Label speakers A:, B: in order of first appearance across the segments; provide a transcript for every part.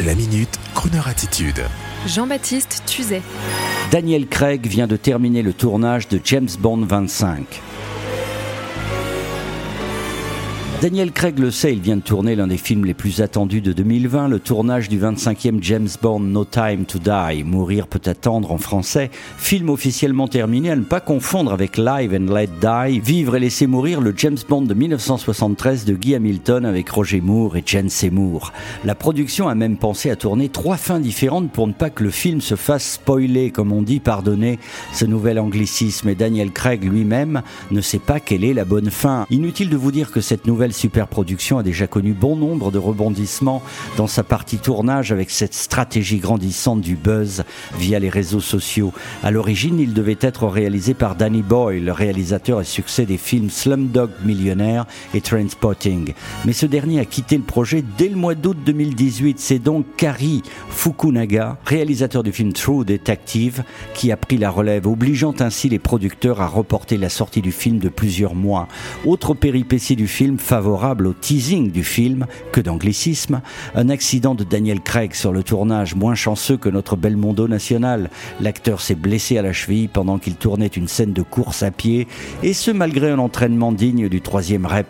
A: La minute, Kroneur attitude.
B: Jean-Baptiste Tuzet.
C: Daniel Craig vient de terminer le tournage de James Bond 25. Daniel Craig le sait, il vient de tourner l'un des films les plus attendus de 2020, le tournage du 25e James Bond No Time to Die, Mourir peut attendre en français, film officiellement terminé à ne pas confondre avec Live and Let Die, Vivre et laisser mourir, le James Bond de 1973 de Guy Hamilton avec Roger Moore et Jane Seymour. La production a même pensé à tourner trois fins différentes pour ne pas que le film se fasse spoiler, comme on dit, pardonner ce nouvel anglicisme, et Daniel Craig lui-même ne sait pas quelle est la bonne fin. Inutile de vous dire que cette nouvelle Superproduction a déjà connu bon nombre de rebondissements dans sa partie tournage avec cette stratégie grandissante du buzz via les réseaux sociaux. À l'origine, il devait être réalisé par Danny Boyle, réalisateur et succès des films Slumdog Millionnaire et Trainspotting. Mais ce dernier a quitté le projet dès le mois d'août 2018. C'est donc Kari Fukunaga, réalisateur du film True Detective, qui a pris la relève, obligeant ainsi les producteurs à reporter la sortie du film de plusieurs mois. Autre péripétie du film, favorable au teasing du film que d'anglicisme, un accident de Daniel Craig sur le tournage, moins chanceux que notre Belmondo national. L'acteur s'est blessé à la cheville pendant qu'il tournait une scène de course à pied, et ce malgré un entraînement digne du troisième rep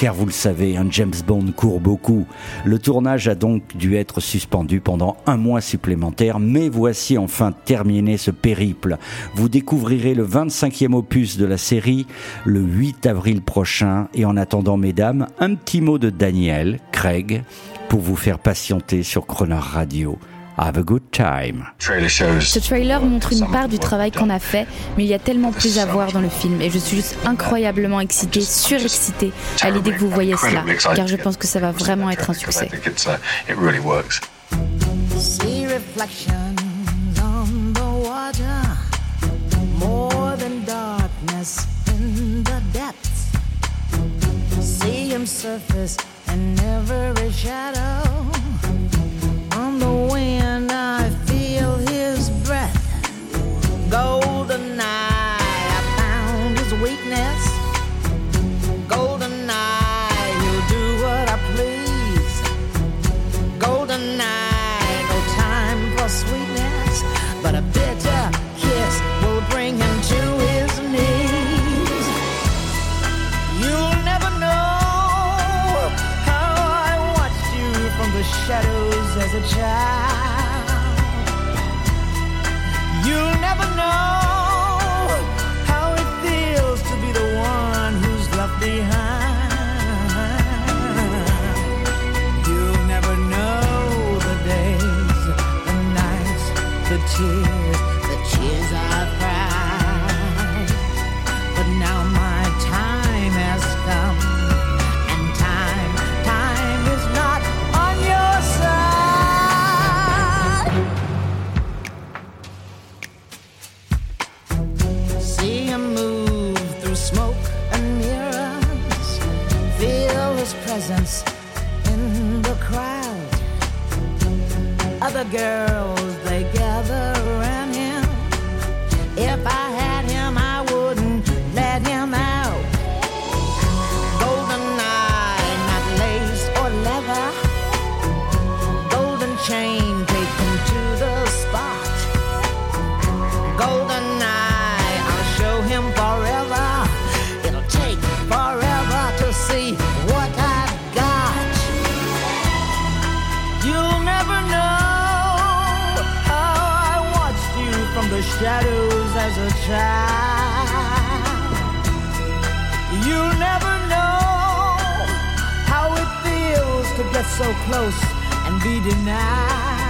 C: car vous le savez, un James Bond court beaucoup. Le tournage a donc dû être suspendu pendant un mois supplémentaire, mais voici enfin terminé ce périple. Vous découvrirez le 25e opus de la série le 8 avril prochain, et en attendant, mesdames, un petit mot de Daniel, Craig, pour vous faire patienter sur Croner Radio. Have a good time.
B: Ce trailer montre une part du travail qu'on a fait, mais il y a tellement plus à voir dans le film et je suis juste incroyablement excitée, surexcitée à l'idée que vous voyez cela, car je pense que ça va vraiment être un succès.
D: But a bitter kiss will bring him to his knees. You'll never know how I watched you from the shadows as a child. You'll never know the tears, the tears I've cried. But now my time has come, and time, time is not on your side. See him move through smoke and mirrors, feel his presence in the crowd. Other girls, they gather shadows as a child. You'll never know how it feels to get so close and be denied.